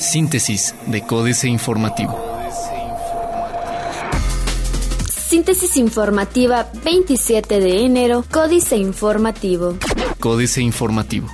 Síntesis de Códice Informativo. Síntesis informativa 27 de enero, Códice Informativo. Códice Informativo.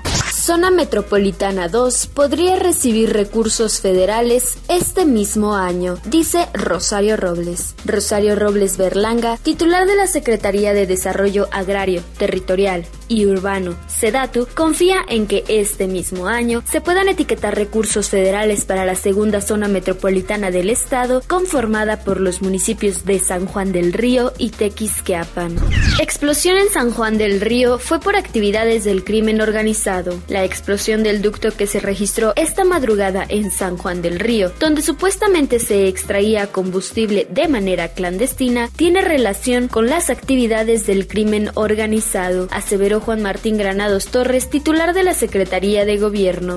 Zona Metropolitana 2 podría recibir recursos federales este mismo año, dice Rosario Robles. Rosario Robles Berlanga, titular de la Secretaría de Desarrollo Agrario, Territorial y Urbano, SEDATU, confía en que este mismo año se puedan etiquetar recursos federales para la segunda zona metropolitana del estado, conformada por los municipios de San Juan del Río y Tequisquiapan. Explosión en San Juan del Río fue por actividades del crimen organizado. La explosión del ducto que se registró esta madrugada en San Juan del Río, donde supuestamente se extraía combustible de manera clandestina, tiene relación con las actividades del crimen organizado, aseveró Juan Martín Granados Torres, titular de la Secretaría de Gobierno.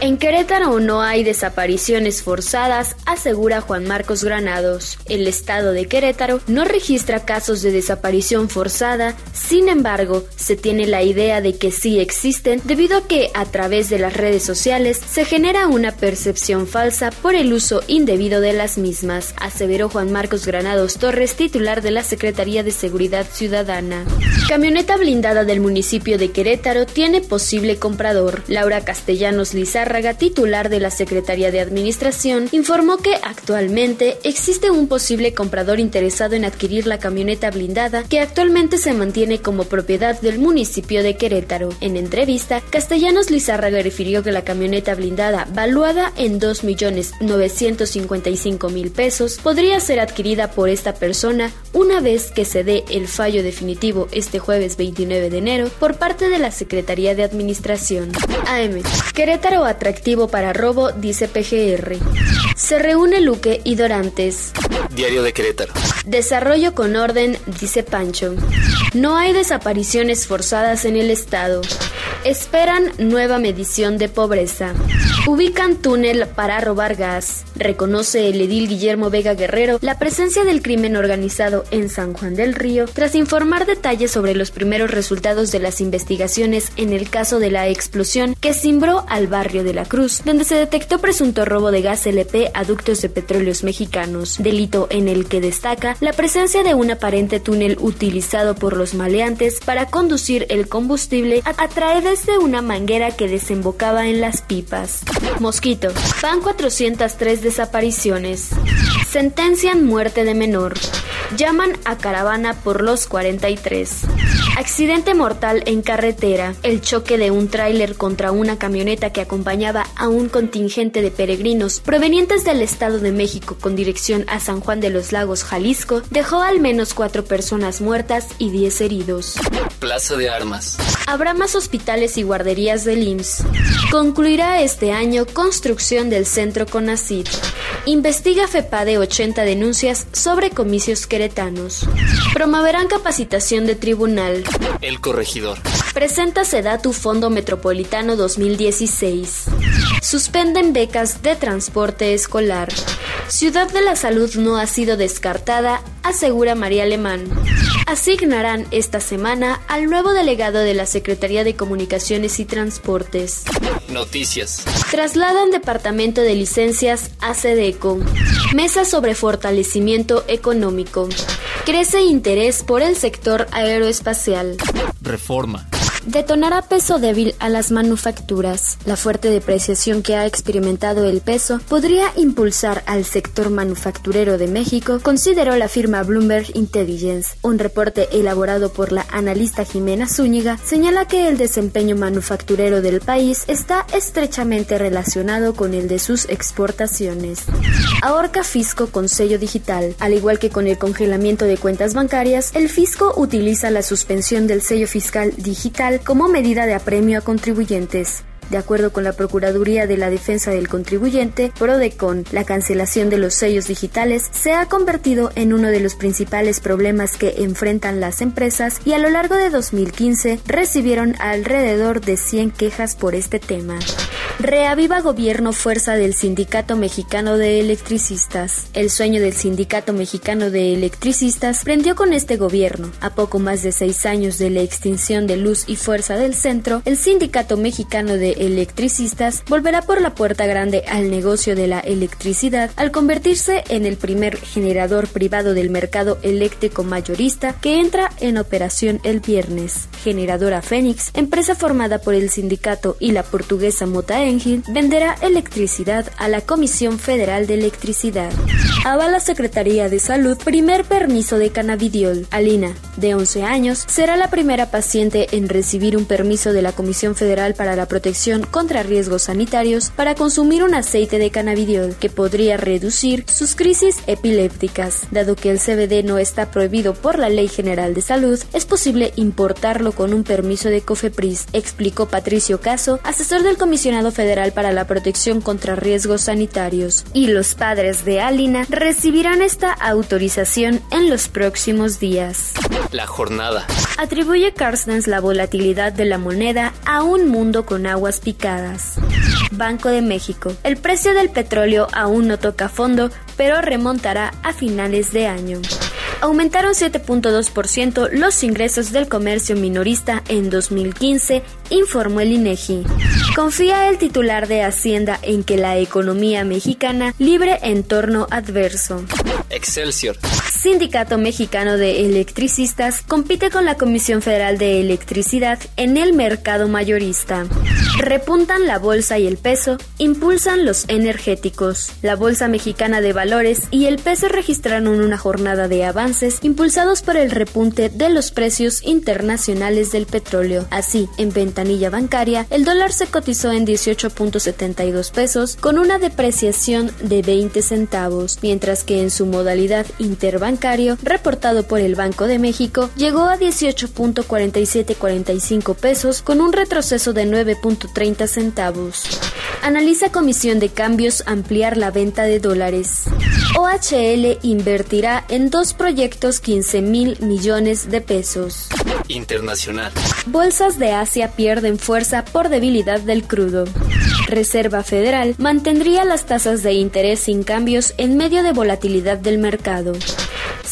En Querétaro no hay desapariciones forzadas, asegura Juan Marcos Granados. El estado de Querétaro no registra casos de desaparición forzada, sin embargo, se tiene la idea de que sí existen debido a que a través de las redes sociales se genera una percepción falsa por el uso indebido de las mismas, aseveró Juan Marcos Granados Torres, titular de la Secretaría de Seguridad Ciudadana. Camioneta blindada del municipio de Querétaro tiene posible comprador. Laura Castellanos Lizárraga, titular de la Secretaría de Administración, informó que actualmente existe un posible comprador interesado en adquirir la camioneta blindada que actualmente se mantiene como propiedad del municipio de Querétaro. En entrevista, Castellanos Lizárraga refirió que la camioneta blindada, valuada en 2.955.000 pesos, podría ser adquirida por esta persona una vez que se dé el fallo definitivo este jueves 29 de enero por parte de la Secretaría de Administración. AM. Querétaro atractivo para robo, dice PGR. Se reúne Luque y Dorantes. Diario de Querétaro. Desarrollo con orden, dice Pancho. No hay desapariciones forzadas en el estado. Esperan nueva medición de pobreza. Ubican túnel para robar gas. Reconoce el edil Guillermo Vega Guerrero la presencia del crimen organizado en San Juan del Río tras informar detalles sobre los primeros resultados de las investigaciones en el caso de la explosión que cimbró al barrio de la Cruz, donde se detectó presunto robo de gas LP a ductos de petróleos mexicanos, delito en el que destaca la presencia de un aparente túnel utilizado por los maleantes para conducir el combustible a través de una manguera que desembocaba en las pipas. Mosquito. Van 403 desapariciones. Sentencian muerte de menor. Llaman a caravana por los 43. Accidente mortal en carretera. El choque de un tráiler contra una camioneta que acompañaba a un contingente de peregrinos provenientes del Estado de México con dirección a San Juan de los Lagos, Jalisco, dejó al menos cuatro personas muertas y diez heridos. Plaza de Armas. Habrá más hospitales y guarderías del IMSS. Concluirá este año construcción del centro CONACID. Investiga FEPA de 80 denuncias sobre comicios queretanos. Promoverán capacitación de tribunal. El corregidor. Presenta Sedatu Fondo Metropolitano 2016. Suspenden becas de transporte escolar. Ciudad de la Salud no ha sido descartada, asegura María Alemán. Asignarán esta semana al nuevo delegado de la Secretaría de Comunicaciones y Transportes. Noticias. Trasladan departamento de licencias a Sedeco. Mesa sobre fortalecimiento económico. Crece interés por el sector aeroespacial. Reforma detonará peso débil a las manufacturas. La fuerte depreciación que ha experimentado el peso podría impulsar al sector manufacturero de México, consideró la firma Bloomberg Intelligence. Un reporte elaborado por la analista Jimena Zúñiga señala que el desempeño manufacturero del país está estrechamente relacionado con el de sus exportaciones. Ahorca fisco con sello digital. Al igual que con el congelamiento de cuentas bancarias, el fisco utiliza la suspensión del sello fiscal digital como medida de apremio a contribuyentes. De acuerdo con la Procuraduría de la Defensa del Contribuyente, PRODECON, la cancelación de los sellos digitales se ha convertido en uno de los principales problemas que enfrentan las empresas y a lo largo de 2015 recibieron alrededor de 100 quejas por este tema. Reaviva gobierno fuerza del Sindicato Mexicano de Electricistas. El sueño del Sindicato Mexicano de Electricistas prendió con este gobierno. A poco más de seis años de la extinción de luz y fuerza del centro, el Sindicato Mexicano de Electricistas volverá por la puerta grande al negocio de la electricidad al convertirse en el primer generador privado del mercado eléctrico mayorista que entra en operación el viernes. Generadora Fénix, empresa formada por el sindicato y la portuguesa Mota venderá electricidad a la Comisión Federal de Electricidad. Avala Secretaría de Salud primer permiso de cannabidiol. Alina, de 11 años, será la primera paciente en recibir un permiso de la Comisión Federal para la Protección contra Riesgos Sanitarios para consumir un aceite de cannabidiol que podría reducir sus crisis epilépticas. Dado que el CBD no está prohibido por la Ley General de Salud, es posible importarlo con un permiso de COFEPRIS, explicó Patricio Caso, asesor del comisionado Federal para la Protección contra Riesgos Sanitarios, y los padres de Alina recibirán esta autorización en los próximos días. La jornada. Atribuye Carstens la volatilidad de la moneda a un mundo con aguas picadas. Banco de México. El precio del petróleo aún no toca fondo, pero remontará a finales de año aumentaron 7.2% los ingresos del comercio minorista en 2015, informó el INEGI. Confía el titular de Hacienda en que la economía mexicana libre entorno adverso. Excelsior. Sindicato Mexicano de Electricistas compite con la Comisión Federal de Electricidad en el mercado mayorista. Repuntan la bolsa y el peso, impulsan los energéticos. La Bolsa Mexicana de Valores y el peso registraron una jornada de avances impulsados por el repunte de los precios internacionales del petróleo. Así, en ventanilla bancaria, el dólar se cotizó en 18.72 pesos con una depreciación de 20 centavos, mientras que en su modalidad interbancario, reportado por el Banco de México, llegó a 18.4745 pesos con un retroceso de 9.30 centavos. Analiza Comisión de Cambios ampliar la venta de dólares. OHL invertirá en dos proyectos 15 mil millones de pesos. Internacional. Bolsas de Asia pierden fuerza por debilidad del crudo. Reserva Federal mantendría las tasas de interés sin cambios en medio de volatilidad del mercado.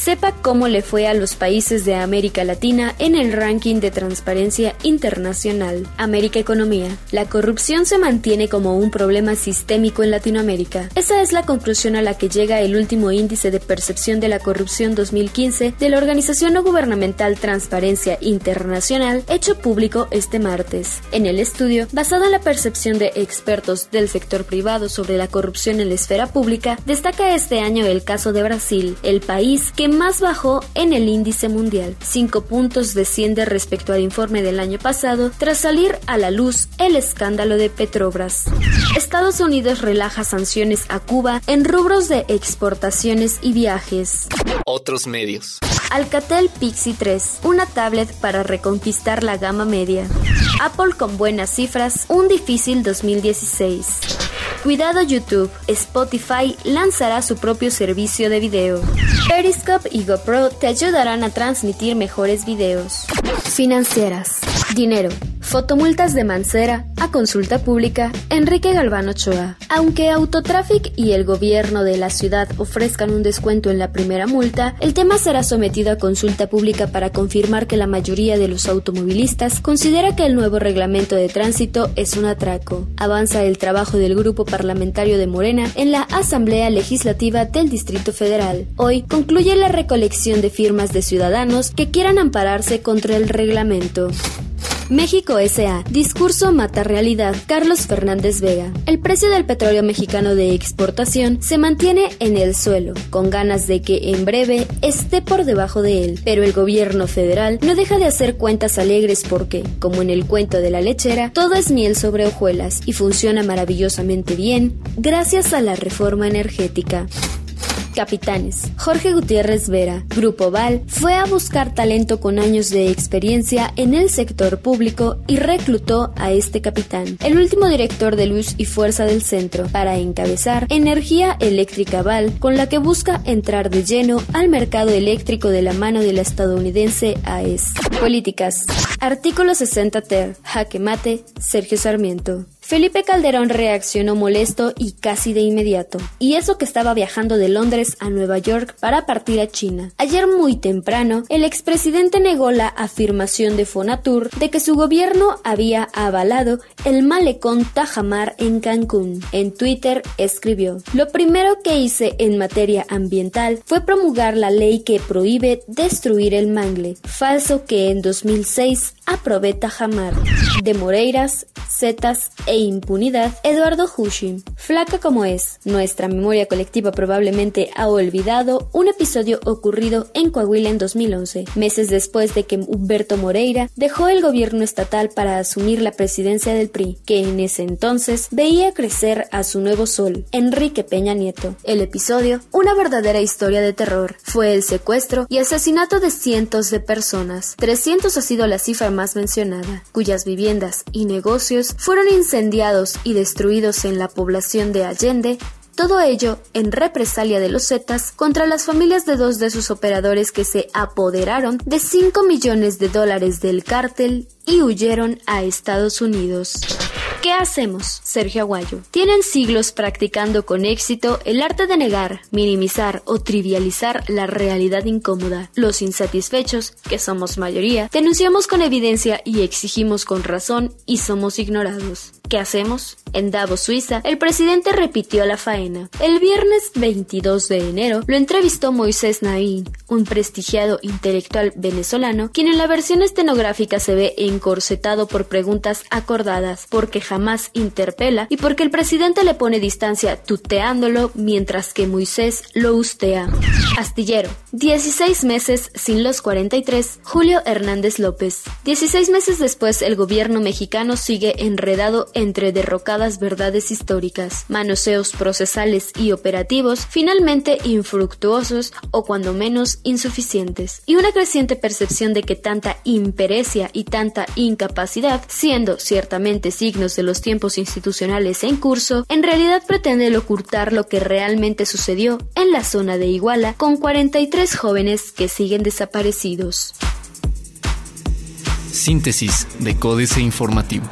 Sepa cómo le fue a los países de América Latina en el ranking de transparencia internacional. América Economía. La corrupción se mantiene como un problema sistémico en Latinoamérica. Esa es la conclusión a la que llega el último índice de percepción de la corrupción 2015 de la organización no gubernamental Transparencia Internacional, hecho público este martes. En el estudio, basado en la percepción de expertos del sector privado sobre la corrupción en la esfera pública, destaca este año el caso de Brasil, el país que más bajó en el índice mundial. Cinco puntos desciende respecto al informe del año pasado tras salir a la luz el escándalo de Petrobras. Estados Unidos relaja sanciones a Cuba en rubros de exportaciones y viajes. Otros medios. Alcatel Pixie 3, una tablet para reconquistar la gama media. Apple con buenas cifras, un difícil 2016. Cuidado YouTube, Spotify lanzará su propio servicio de video. Periscope y GoPro te ayudarán a transmitir mejores videos. Financieras. Dinero. Fotomultas de Mancera a consulta pública Enrique Galván Ochoa. Aunque Autotraffic y el gobierno de la ciudad ofrezcan un descuento en la primera multa, el tema será sometido a consulta pública para confirmar que la mayoría de los automovilistas considera que el nuevo reglamento de tránsito es un atraco. Avanza el trabajo del grupo parlamentario de Morena en la Asamblea Legislativa del Distrito Federal. Hoy concluye la recolección de firmas de ciudadanos que quieran ampararse contra el reglamento. México S.A. Discurso mata realidad. Carlos Fernández Vega. El precio del petróleo mexicano de exportación se mantiene en el suelo, con ganas de que en breve esté por debajo de él. Pero el gobierno federal no deja de hacer cuentas alegres porque, como en el cuento de la lechera, todo es miel sobre hojuelas y funciona maravillosamente bien gracias a la reforma energética. Capitanes. Jorge Gutiérrez Vera, Grupo Val, fue a buscar talento con años de experiencia en el sector público y reclutó a este capitán, el último director de luz y fuerza del centro, para encabezar Energía Eléctrica Val, con la que busca entrar de lleno al mercado eléctrico de la mano de la estadounidense AES. Políticas. Artículo 60 ter. Jaque mate. Sergio Sarmiento. Felipe Calderón reaccionó molesto y casi de inmediato, y eso que estaba viajando de Londres a Nueva York para partir a China. Ayer muy temprano, el expresidente negó la afirmación de Fonatur de que su gobierno había avalado el malecón Tajamar en Cancún. En Twitter escribió, lo primero que hice en materia ambiental fue promulgar la ley que prohíbe destruir el mangle, falso que en 2006 aprobé Tajamar. De Moreiras, Zetas e impunidad, Eduardo Hushim. Flaca como es, nuestra memoria colectiva probablemente ha olvidado un episodio ocurrido en Coahuila en 2011, meses después de que Humberto Moreira dejó el gobierno estatal para asumir la presidencia del PRI, que en ese entonces veía crecer a su nuevo sol, Enrique Peña Nieto. El episodio, una verdadera historia de terror, fue el secuestro y asesinato de cientos de personas. 300 ha sido la cifra más mencionada, cuyas viviendas y negocios fueron incendiados y destruidos en la población de Allende todo ello en represalia de los Zetas contra las familias de dos de sus operadores que se apoderaron de 5 millones de dólares del cártel y huyeron a Estados Unidos. ¿Qué hacemos, Sergio Aguayo? Tienen siglos practicando con éxito el arte de negar, minimizar o trivializar la realidad incómoda. Los insatisfechos, que somos mayoría, denunciamos con evidencia y exigimos con razón y somos ignorados. ¿Qué hacemos? En Davos, Suiza, el presidente repitió la faena. El viernes 22 de enero lo entrevistó Moisés Naín, un prestigiado intelectual venezolano, quien en la versión estenográfica se ve encorsetado por preguntas acordadas, porque jamás interpela y porque el presidente le pone distancia tuteándolo mientras que Moisés lo ustea. Astillero. 16 meses sin los 43. Julio Hernández López. 16 meses después el gobierno mexicano sigue enredado entre derrocadas verdades históricas, manoseos procesales y operativos finalmente infructuosos o cuando menos insuficientes, y una creciente percepción de que tanta imperecia y tanta incapacidad, siendo ciertamente signos de los tiempos institucionales en curso, en realidad pretende ocultar lo que realmente sucedió en la zona de Iguala con 43 jóvenes que siguen desaparecidos. Síntesis de Códice Informativo.